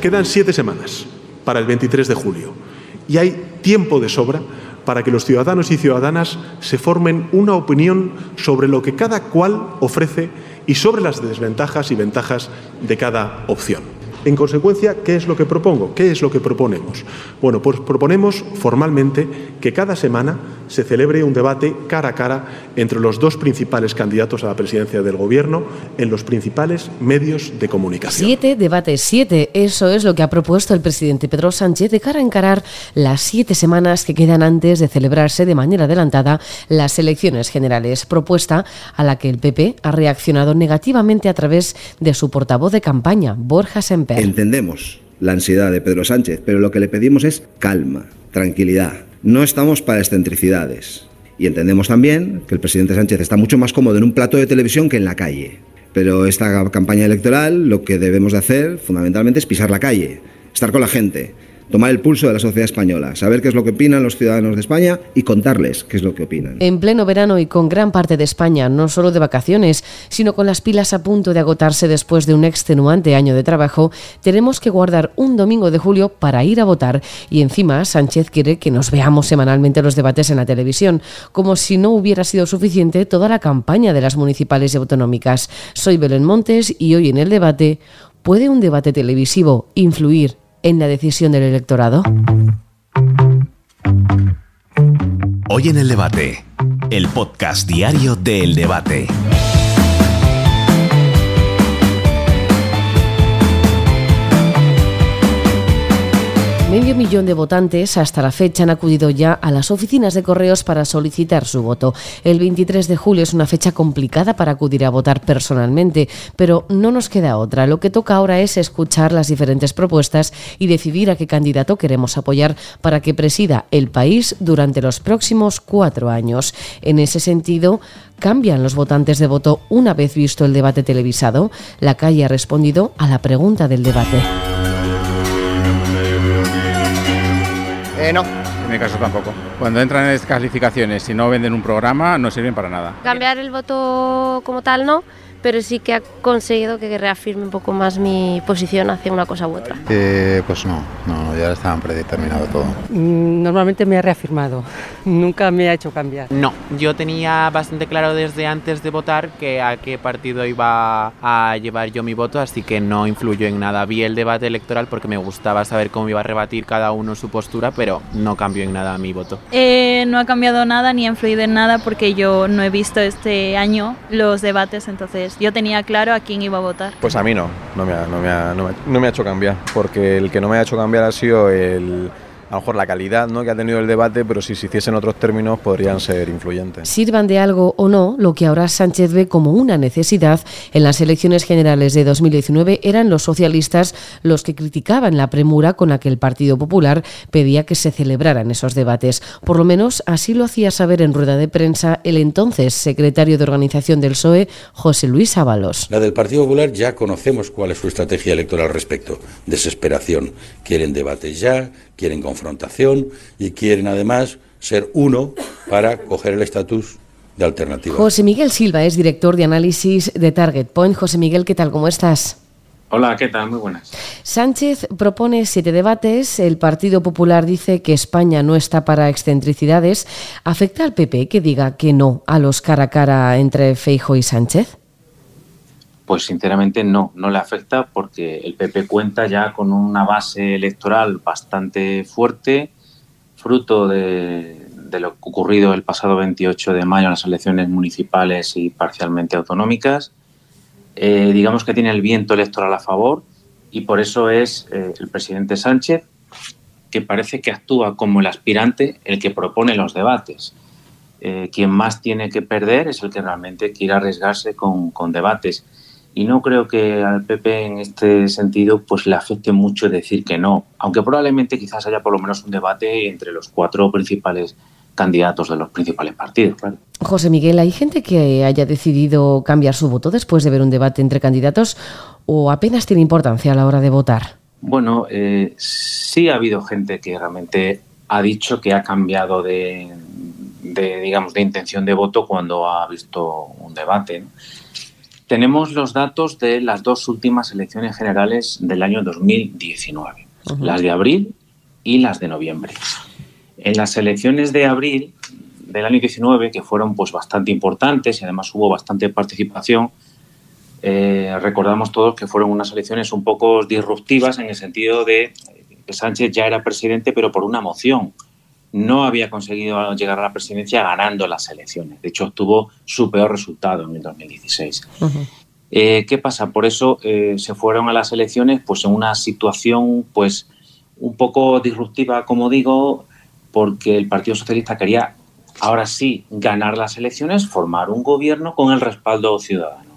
Quedan siete semanas para el 23 de julio y hay tiempo de sobra para que los ciudadanos y ciudadanas se formen una opinión sobre lo que cada cual ofrece y sobre las desventajas y ventajas de cada opción. En consecuencia, ¿qué es lo que propongo? ¿Qué es lo que proponemos? Bueno, pues proponemos formalmente que cada semana se celebre un debate cara a cara entre los dos principales candidatos a la presidencia del Gobierno en los principales medios de comunicación. Siete debates, siete. Eso es lo que ha propuesto el presidente Pedro Sánchez de cara a encarar las siete semanas que quedan antes de celebrarse de manera adelantada las elecciones generales. Propuesta a la que el PP ha reaccionado negativamente a través de su portavoz de campaña, Borja Semper. Entendemos la ansiedad de Pedro Sánchez, pero lo que le pedimos es calma, tranquilidad no estamos para excentricidades. Y entendemos también que el presidente Sánchez está mucho más cómodo en un plato de televisión que en la calle. Pero esta campaña electoral lo que debemos de hacer fundamentalmente es pisar la calle, estar con la gente, tomar el pulso de la sociedad española, saber qué es lo que opinan los ciudadanos de España y contarles qué es lo que opinan. En pleno verano y con gran parte de España, no solo de vacaciones, sino con las pilas a punto de agotarse después de un extenuante año de trabajo, tenemos que guardar un domingo de julio para ir a votar y encima Sánchez quiere que nos veamos semanalmente los debates en la televisión, como si no hubiera sido suficiente toda la campaña de las municipales y autonómicas. Soy Belén Montes y hoy en el debate, ¿puede un debate televisivo influir en la decisión del electorado? Hoy en el debate, el podcast diario del debate. Medio millón de votantes hasta la fecha han acudido ya a las oficinas de correos para solicitar su voto. El 23 de julio es una fecha complicada para acudir a votar personalmente, pero no nos queda otra. Lo que toca ahora es escuchar las diferentes propuestas y decidir a qué candidato queremos apoyar para que presida el país durante los próximos cuatro años. En ese sentido, ¿Cambian los votantes de voto una vez visto el debate televisado? La calle ha respondido a la pregunta del debate. Eh, no. En mi caso tampoco. Cuando entran en descalificaciones y no venden un programa, no sirven para nada. Cambiar el voto como tal no, pero sí que ha conseguido que reafirme un poco más mi posición hacia una cosa u otra. Eh, pues no, no, ya estaban predeterminado todo. Mm, normalmente me ha reafirmado, nunca me ha hecho cambiar. No, yo tenía bastante claro desde antes de votar que a qué partido iba a llevar yo mi voto, así que no influyó en nada. Vi el debate electoral porque me gustaba saber cómo iba a rebatir cada uno su postura, pero no cambió en nada mi voto. Eh, no ha cambiado nada ni ha influido en nada porque yo no he visto este año los debates, entonces yo tenía claro a quién iba a votar. Pues a mí no, no me ha, no me ha, no me ha hecho cambiar, porque el que no me ha hecho cambiar ha sido el a lo mejor la calidad ¿no? que ha tenido el debate, pero si se hiciesen otros términos podrían ser influyentes. Sirvan de algo o no, lo que ahora Sánchez ve como una necesidad en las elecciones generales de 2019 eran los socialistas los que criticaban la premura con la que el Partido Popular pedía que se celebraran esos debates. Por lo menos así lo hacía saber en rueda de prensa el entonces secretario de organización del PSOE, José Luis Ábalos. La del Partido Popular ya conocemos cuál es su estrategia electoral al respecto. Desesperación. Quieren debates ya, quieren confrontación y quieren además ser uno para coger el estatus de alternativa. José Miguel Silva es director de análisis de Target Point. José Miguel, ¿qué tal? ¿Cómo estás? Hola, ¿qué tal? Muy buenas. Sánchez propone siete debates. El Partido Popular dice que España no está para excentricidades. ¿Afecta al PP que diga que no a los cara a cara entre Feijo y Sánchez? Pues sinceramente no, no le afecta porque el PP cuenta ya con una base electoral bastante fuerte, fruto de, lo ocurrido el pasado 28 de mayo en las elecciones municipales y parcialmente autonómicas. Eh, digamos que tiene el viento electoral a favor y por eso es eh, el presidente Sánchez que parece que actúa como el aspirante, el que propone los debates. Eh, quien más tiene que perder es el que realmente quiere arriesgarse con, con debates y no creo que al PP en este sentido pues le afecte mucho decir que no, aunque probablemente quizás haya por lo menos un debate entre los cuatro principales candidatos de los principales partidos. José Miguel, ¿hay gente que haya decidido cambiar su voto después de ver un debate entre candidatos o apenas tiene importancia a la hora de votar? Bueno, eh, sí ha habido gente que realmente ha dicho que ha cambiado de, de, digamos, de intención de voto cuando ha visto un debate. Tenemos los datos de las dos últimas elecciones generales del año 2019, las de abril y las de noviembre. En las elecciones de abril del año 19, que fueron pues bastante importantes y además hubo bastante participación, eh, recordamos todos que fueron unas elecciones un poco disruptivas en el sentido de que Sánchez ya era presidente, pero por una moción. No había conseguido llegar a la presidencia ganando las elecciones. De hecho, obtuvo su peor resultado en el 2016. Eh, ¿Qué pasa? Por eso eh, se fueron a las elecciones pues, en una situación pues, un poco disruptiva, como digo, porque el Partido Socialista quería ahora sí ganar las elecciones, formar un gobierno con el respaldo ciudadano.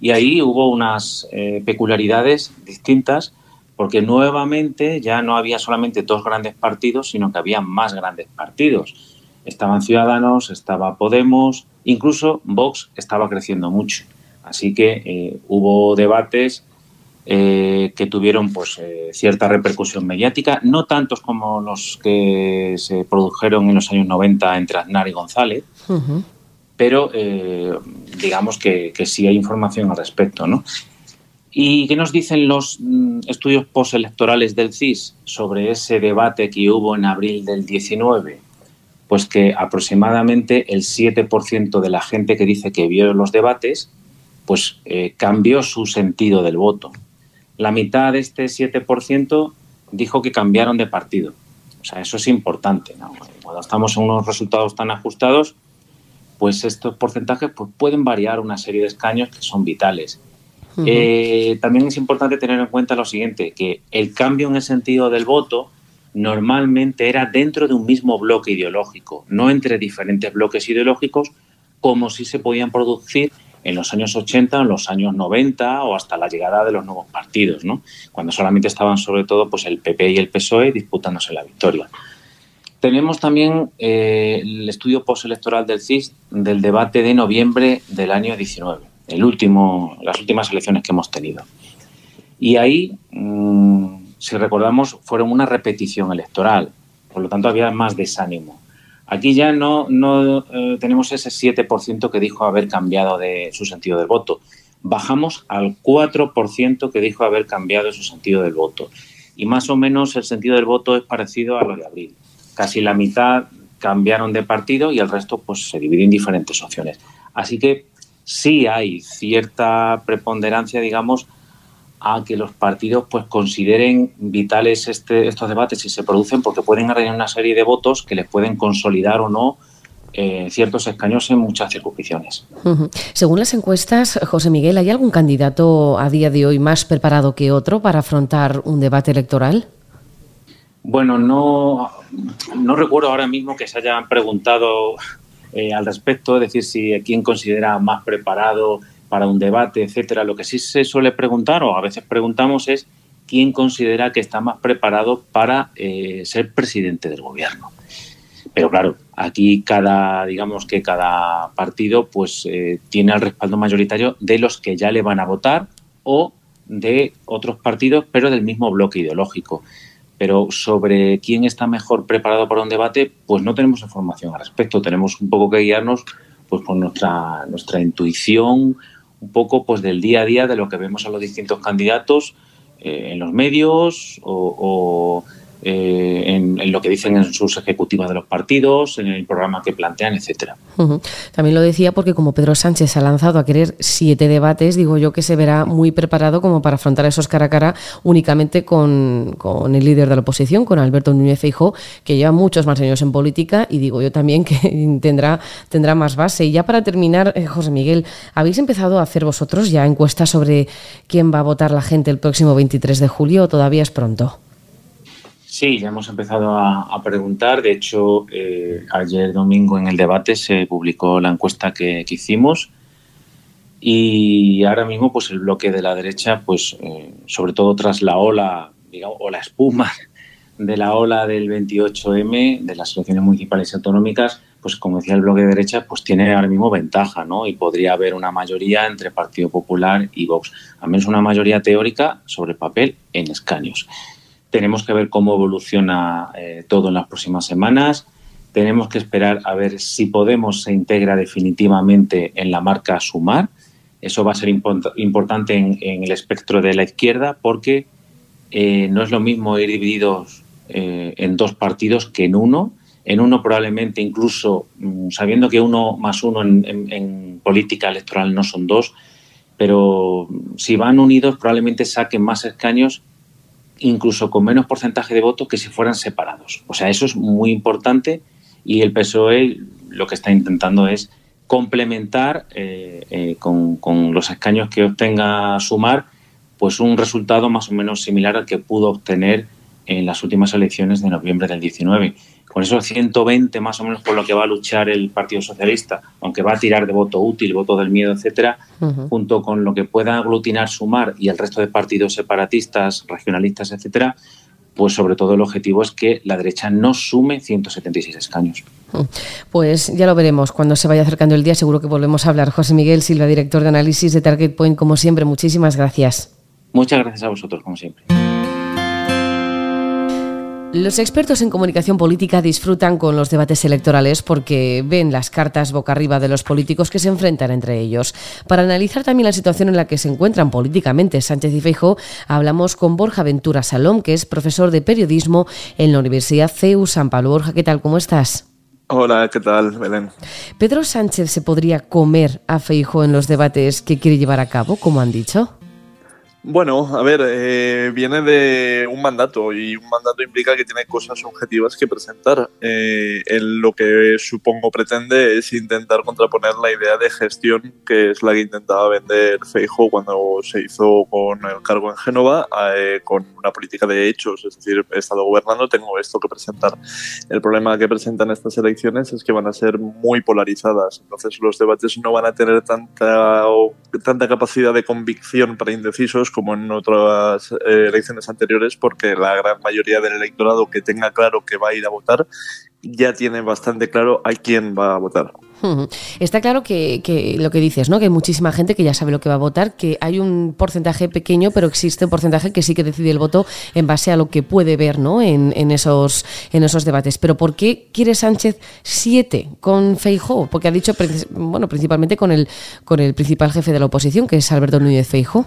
Y ahí hubo unas eh, peculiaridades distintas porque nuevamente ya no había solamente dos grandes partidos, sino que había más grandes partidos. Estaban Ciudadanos, estaba Podemos, incluso Vox estaba creciendo mucho. Así que eh, hubo debates eh, que tuvieron pues, cierta repercusión mediática, no tantos como los que se produjeron en los años 90 entre Aznar y González, pero eh, digamos que, sí hay información al respecto. ¿no? ¿Y qué nos dicen los mm, estudios postelectorales del CIS sobre ese debate que hubo en abril del 19? Pues que aproximadamente el 7% de la gente que dice que vio los debates pues eh, cambió su sentido del voto. La mitad de este 7% dijo que cambiaron de partido. O sea, eso es importante. Cuando estamos en unos resultados tan ajustados, pues estos porcentajes pues, pueden variar una serie de escaños que son vitales. Eh, también es importante tener en cuenta lo siguiente, que el cambio en el sentido del voto normalmente era dentro de un mismo bloque ideológico, no entre diferentes bloques ideológicos, como si se podían producir en los años 80, en los años 90 o hasta la llegada de los nuevos partidos, ¿no? cuando solamente estaban sobre todo pues, el PP y el PSOE disputándose la victoria. Tenemos también eh, el estudio postelectoral del CIS del debate de noviembre del año 19, las últimas elecciones que hemos tenido. Y ahí, mm, si recordamos, fueron una repetición electoral, por lo tanto había más desánimo. Aquí ya no, no eh, tenemos ese 7% que dijo haber cambiado de su sentido del voto. Bajamos al 4% que dijo haber cambiado su sentido del voto. Y más o menos el sentido del voto es parecido a lo de abril casi la mitad cambiaron de partido y el resto pues se divide en diferentes opciones. Así que sí hay cierta preponderancia, digamos, a que los partidos pues consideren vitales este, estos debates si se producen porque pueden arreglar una serie de votos que les pueden consolidar o no eh, ciertos escaños en muchas circunscripciones. Según las encuestas, José Miguel, ¿hay algún candidato a día de hoy más preparado que otro para afrontar un debate electoral? Bueno, no, no recuerdo ahora mismo que se hayan preguntado eh, al respecto, es decir, si quién considera más preparado para un debate, etcétera. Lo que sí se suele preguntar, o a veces preguntamos, es quién considera que está más preparado para eh, ser presidente del gobierno. Pero claro, aquí cada, digamos que cada partido pues eh, tiene el respaldo mayoritario de los que ya le van a votar o de otros partidos, pero del mismo bloque ideológico. Pero sobre quién está mejor preparado para un debate, pues no tenemos información al respecto. Tenemos un poco que guiarnos pues con nuestra, nuestra intuición, un poco pues del día a día de lo que vemos a los distintos candidatos eh, en los medios o eh, en, lo que dicen en sus ejecutivas de los partidos, en el programa que plantean, etcétera. También lo decía porque como Pedro Sánchez ha lanzado a querer siete debates, digo yo que se verá muy preparado como para afrontar esos cara a cara únicamente con, con el líder de la oposición, con Alberto Núñez Feijóo, que lleva muchos más años en política y digo yo también que tendrá, tendrá más base. Y ya para terminar, eh, José Miguel, ¿habéis empezado a hacer vosotros ya encuestas sobre quién va a votar la gente el próximo 23 de julio o todavía es pronto? Sí, ya hemos empezado a, preguntar. De hecho, eh, ayer domingo en el debate se publicó la encuesta que, hicimos y ahora mismo pues el bloque de la derecha, pues eh, sobre todo tras la ola, digamos, o la espuma de la ola del 28M, de las elecciones municipales y autonómicas, pues como decía el bloque de derecha, pues tiene ahora mismo ventaja, ¿no? Y podría haber una mayoría entre Partido Popular y Vox, al menos una mayoría teórica sobre el papel en escaños. Tenemos que ver cómo evoluciona eh, todo en las próximas semanas. Tenemos que esperar a ver si Podemos se integra definitivamente en la marca Sumar, Eso va a ser importante en, el espectro de la izquierda porque eh, no es lo mismo ir divididos eh, en dos partidos que en uno. En uno probablemente incluso mm, sabiendo que uno más uno en, política electoral no son dos, pero si van unidos probablemente saquen más escaños incluso con menos porcentaje de votos que si fueran separados. O sea, eso es muy importante y el PSOE lo que está intentando es complementar eh, eh, con, con, los escaños que obtenga Sumar, pues un resultado más o menos similar al que pudo obtener en las últimas elecciones de noviembre del 19. Con esos 120 más o menos por lo que va a luchar el Partido Socialista, aunque va a tirar de voto útil, voto del miedo, etcétera, junto con lo que pueda aglutinar Sumar y el resto de partidos separatistas, regionalistas, etcétera, pues sobre todo el objetivo es que la derecha no sume 176 escaños. Pues ya lo veremos cuando se vaya acercando el día, seguro que volvemos a hablar. José Miguel Silva, director de análisis de Target Point, como siempre, muchísimas gracias. Muchas gracias a vosotros, como siempre. Los expertos en comunicación política disfrutan con los debates electorales porque ven las cartas boca arriba de los políticos que se enfrentan entre ellos. Para analizar también la situación en la que se encuentran políticamente Sánchez y Feijóo, hablamos con Borja Ventura Salom, que es profesor de periodismo en la Universidad CEU San Pablo. Borja, ¿qué tal? ¿Cómo estás? Hola, ¿qué tal, Belén? ¿Pedro Sánchez se podría comer a Feijóo en los debates que quiere llevar a cabo, como han dicho? Bueno, a ver, eh, viene de un mandato y un mandato implica que tiene cosas objetivas que presentar. Eh, lo que supongo pretende es intentar contraponer la idea de gestión que es la que intentaba vender Feijo cuando se hizo con el cargo en Génova, eh, con una política de hechos, es decir, he estado gobernando, tengo esto que presentar. El problema que presentan estas elecciones es que van a ser muy polarizadas, entonces los debates no van a tener tanta, tanta capacidad de convicción para indecisos como en otras eh, elecciones anteriores, porque la gran mayoría del electorado que tenga claro que va a ir a votar ya tiene bastante claro a quién va a votar. Está claro que, lo que dices, ¿no? Que hay muchísima gente que ya sabe lo que va a votar, que hay un porcentaje pequeño, pero existe un porcentaje que sí que decide el voto en base a lo que puede ver, ¿no? En, en esos, en esos debates. Pero ¿por qué quiere Sánchez siete con Feijó? Porque ha dicho, bueno, principalmente con el, con el principal jefe de la oposición, que es Alberto Núñez Feijó.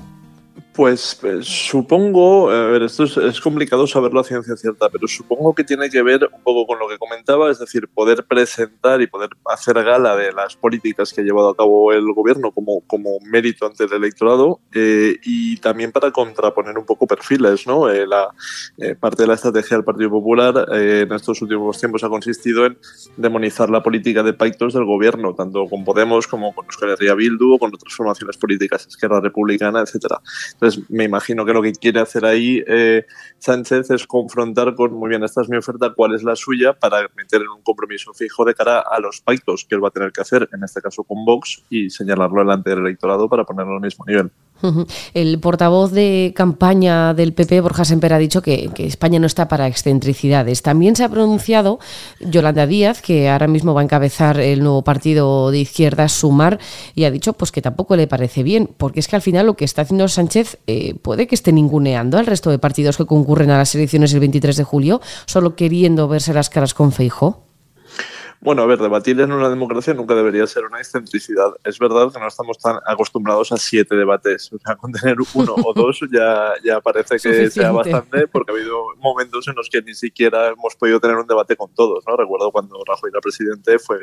Pues, pues, supongo, a ver, esto es, complicado saberlo a ciencia cierta, pero supongo que tiene que ver un poco con lo que comentaba, es decir, poder presentar y poder hacer gala de las políticas que ha llevado a cabo el gobierno como, como mérito ante el electorado eh, y también para contraponer un poco perfiles, ¿no? Eh, la eh, parte de la estrategia del Partido Popular en estos últimos tiempos ha consistido en demonizar la política de pactos del gobierno, tanto con Podemos como con Euskal Herria Bildu o con otras formaciones políticas, Esquerra Republicana, etcétera me imagino que lo que quiere hacer ahí eh, Sánchez es confrontar con, muy bien, esta es mi oferta, cuál es la suya, para meter en un compromiso fijo de cara a los pactos que él va a tener que hacer, en este caso con Vox, y señalarlo delante del electorado para ponerlo al mismo nivel. El portavoz de campaña del PP, Borja Semper, ha dicho que, España no está para excentricidades. También se ha pronunciado Yolanda Díaz, que ahora mismo va a encabezar el nuevo partido de izquierdas, Sumar, y ha dicho pues que tampoco le parece bien, porque es que al final lo que está haciendo Sánchez eh, puede que esté ninguneando al resto de partidos que concurren a las elecciones el 23 de julio, solo queriendo verse las caras con Feijo. Bueno, a ver, debatir en una democracia nunca debería ser una excentricidad. Es verdad que no estamos tan acostumbrados a siete debates. O sea, con tener uno o dos ya, ya parece que sea bastante, porque ha habido momentos en los que ni siquiera hemos podido tener un debate con todos. ¿no? Recuerdo cuando Rajoy era presidente, fue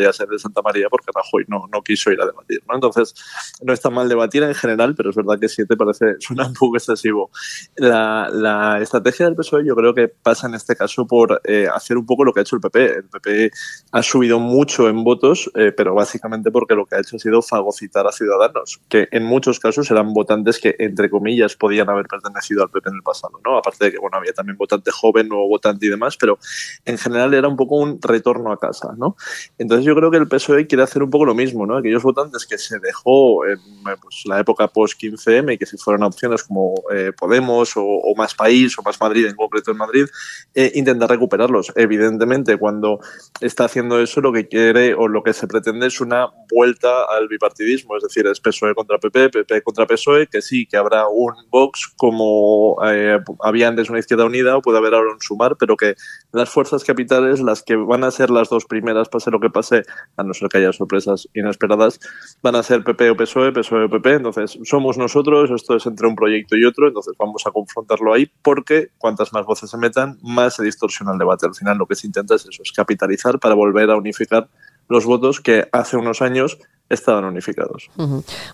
ya ser de Santa María porque Rajoy no, no quiso ir a debatir. ¿no? Entonces, no está mal debatir en general, pero es verdad que siete parece suena un poco excesivo. La, la estrategia del PSOE yo creo que pasa en este caso por eh, hacer un poco lo que ha hecho el PP. El PP ha subido mucho en votos, eh, pero básicamente porque lo que ha hecho ha sido fagocitar a ciudadanos, que en muchos casos eran votantes que, entre comillas, podían haber pertenecido al PP en el pasado, ¿no? Aparte de que, bueno, había también votante joven, nuevo votante y demás, pero en general era un poco un retorno a casa, ¿no? Entonces yo creo que el PSOE quiere hacer un poco lo mismo, ¿no? Aquellos votantes que se dejó en pues, la época post-15M y que si fueron opciones como eh, Podemos o, Más País o Más Madrid, en concreto en Madrid, eh, intentar recuperarlos. Evidentemente, cuando está haciendo haciendo eso lo que quiere o lo que se pretende es una vuelta al bipartidismo, es decir, es PSOE contra PP, PP contra PSOE, que sí, que habrá un Vox como eh, había antes una izquierda unida o puede haber ahora un sumar, pero que las fuerzas capitales, las que van a ser las dos primeras, pase lo que pase, a no ser que haya sorpresas inesperadas, van a ser PP o PSOE, PSOE o PP, entonces somos nosotros, esto es entre un proyecto y otro, entonces vamos a confrontarlo ahí porque cuantas más voces se metan, más se distorsiona el debate. Al final lo que se intenta es eso, es capitalizar para volver a unificar los votos que hace unos años estaban unificados.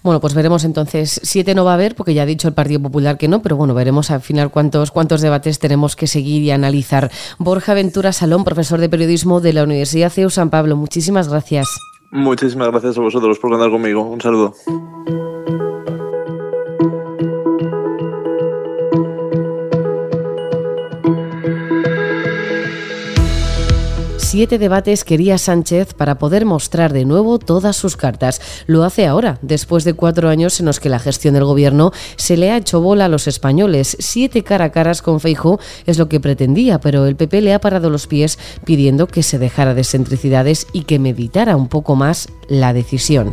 Bueno, pues veremos entonces. Siete no va a haber, porque ya ha dicho el Partido Popular que no, pero bueno, veremos al final cuántos, cuántos debates tenemos que seguir y analizar. Borja Ventura Salón, profesor de periodismo de la Universidad CEU San Pablo, muchísimas gracias. Muchísimas gracias a vosotros por contar conmigo. Un saludo. Siete debates quería Sánchez para poder mostrar de nuevo todas sus cartas. Lo hace ahora, después de cuatro años en los que la gestión del gobierno se le ha hecho bola a los españoles. Siete cara a caras con Feijo es lo que pretendía, pero el PP le ha parado los pies pidiendo que se dejara de excentricidades y que meditara un poco más la decisión.